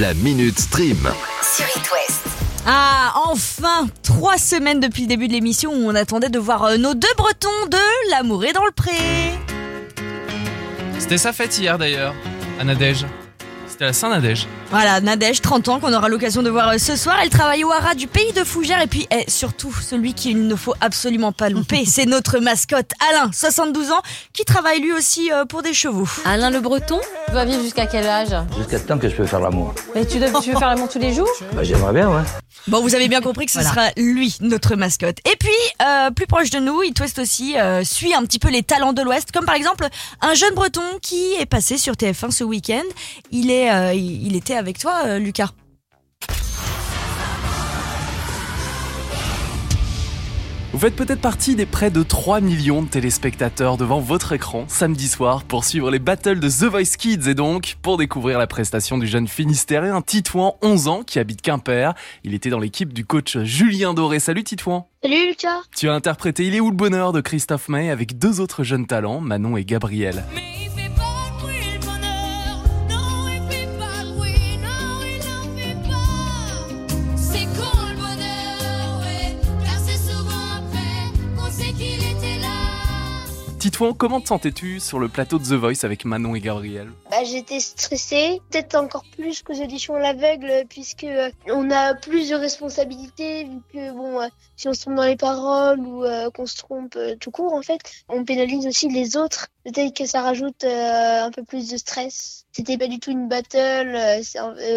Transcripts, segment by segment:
La Minute Stream. sur It West. Ah, enfin Trois semaines depuis le début de l'émission où on attendait de voir euh, nos deux Bretons de L'amour est dans le pré. C'était sa fête hier d'ailleurs, à Nadège. C'était la Saint-Nadège. Voilà, Nadège, 30 ans, qu'on aura l'occasion de voir euh, ce soir. Elle travaille au Hara du pays de Fougères. Et puis, eh, surtout, celui qu'il ne faut absolument pas louper, c'est notre mascotte, Alain, 72 ans, qui travaille lui aussi euh, pour des chevaux. Alain le Breton, tu vas vivre jusqu'à quel âge? Jusqu'à temps que je peux faire l'amour. Mais tu, dois- tu veux faire l'amour tous les jours? Bah, j'aimerais bien, ouais. Bon, vous avez bien compris que ce sera lui, notre mascotte. Et puis, euh, plus proche de nous, It West aussi euh, suit un petit peu les talents de l'Ouest, comme par exemple un jeune breton qui est passé sur TF1 ce week-end. Il, est, euh, il était avec toi, euh, Lucas. Vous faites peut-être partie des près de 3 millions de téléspectateurs devant votre écran samedi soir pour suivre les battles de The Voice Kids et donc pour découvrir la prestation du jeune Finistérien Titouan, 11 ans, qui habite Quimper. Il était dans l'équipe du coach Julien Doré. Salut Titouan Salut Lucas Tu as interprété Il est où le bonheur de Christophe May avec deux autres jeunes talents, Manon et Gabriel. Mais Titouan, comment te sentais-tu sur le plateau de The Voice avec Manon et Gabriel? Bah, J'étais stressée, peut-être encore plus qu'aux auditions à l'aveugle, puisque euh, on a plus de responsabilités, vu que bon, euh, si on se trompe dans les paroles ou euh, qu'on se trompe tout court, en fait, on pénalise aussi les autres. Peut-être que ça rajoute un peu plus de stress. C'était pas du tout une battle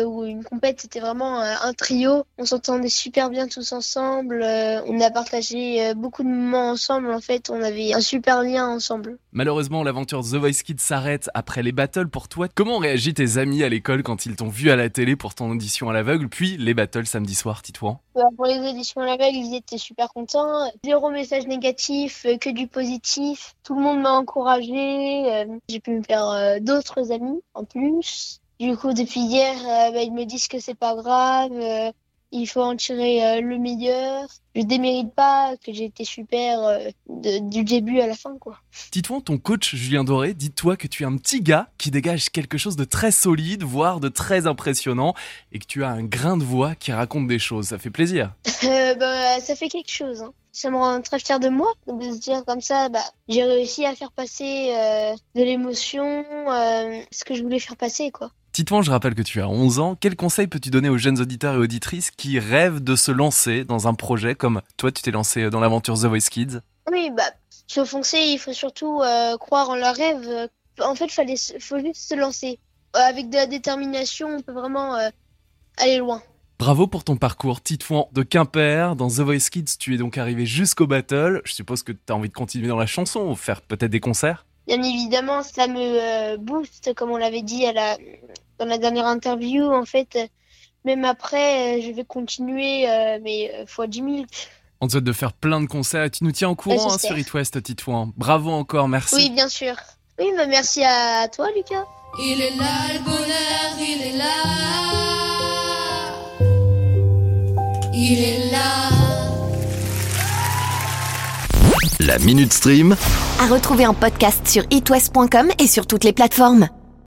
ou une compète, c'était vraiment un trio. On s'entendait super bien tous ensemble. on a partagé beaucoup de moments ensemble. En fait, on avait un super lien ensemble. Malheureusement, l'aventure The Voice Kids s'arrête après les battles pour Comment ont tes amis à l'école quand ils t'ont vu à la télé pour ton audition à l'aveugle, puis les battles samedi soir, Titouan? Bah, pour les auditions à l'aveugle, ils étaient super contents. Zéro message négatif, euh, que du positif. Tout le monde m'a encouragé. euh, J'ai pu me faire euh, d'autres amis en plus. Du coup, depuis hier, euh, bah, ils me disent que c'est pas grave. euh, il faut en tirer euh, le meilleur. Je démérite pas que j'ai été super euh, de- du début à la fin, quoi. Titouan, ton coach Julien Doré, dis-toi que tu es un petit gars qui dégage quelque chose de très solide, voire de très impressionnant, et que tu as un grain de voix qui raconte des choses. Ça fait plaisir. Euh, bah, ça fait quelque chose. Hein. Ça me rend très fier de moi de se dire comme ça, bah, j'ai réussi à faire passer euh, de l'émotion, euh, ce que je voulais faire passer, quoi. Titouan, je rappelle que tu as 11 ans. Quel conseil peux-tu donner aux jeunes auditeurs et auditrices qui rêvent de se lancer dans un projet comme toi, tu t'es lancé dans l'aventure The Voice Kids? Oui, bah, se foncer, il faut surtout euh, croire en leurs rêves. En fait, se- faut juste se lancer. Euh, Avec de la détermination, on peut vraiment euh, aller loin. Bravo pour ton parcours, Titouan de Quimper. Dans The Voice Kids, tu es donc arrivé jusqu'au battle. Je suppose que tu as envie de continuer dans la chanson ou faire peut-être des concerts? Bien évidemment, ça me booste, comme on l'avait dit à la, dans la dernière interview. En fait, euh, même après, euh, je vais continuer, euh, mais fois 10 000. On te souhaite de faire plein de concerts tu nous tiens au courant hein, sur It West, Titouan. Bravo encore, merci. Oui, bien sûr. Oui, bah, merci à toi, Lucas. Il est là le bonheur, il est là. Il est là. La Minute Stream. À retrouver en podcast sur itwest.com et sur toutes les plateformes.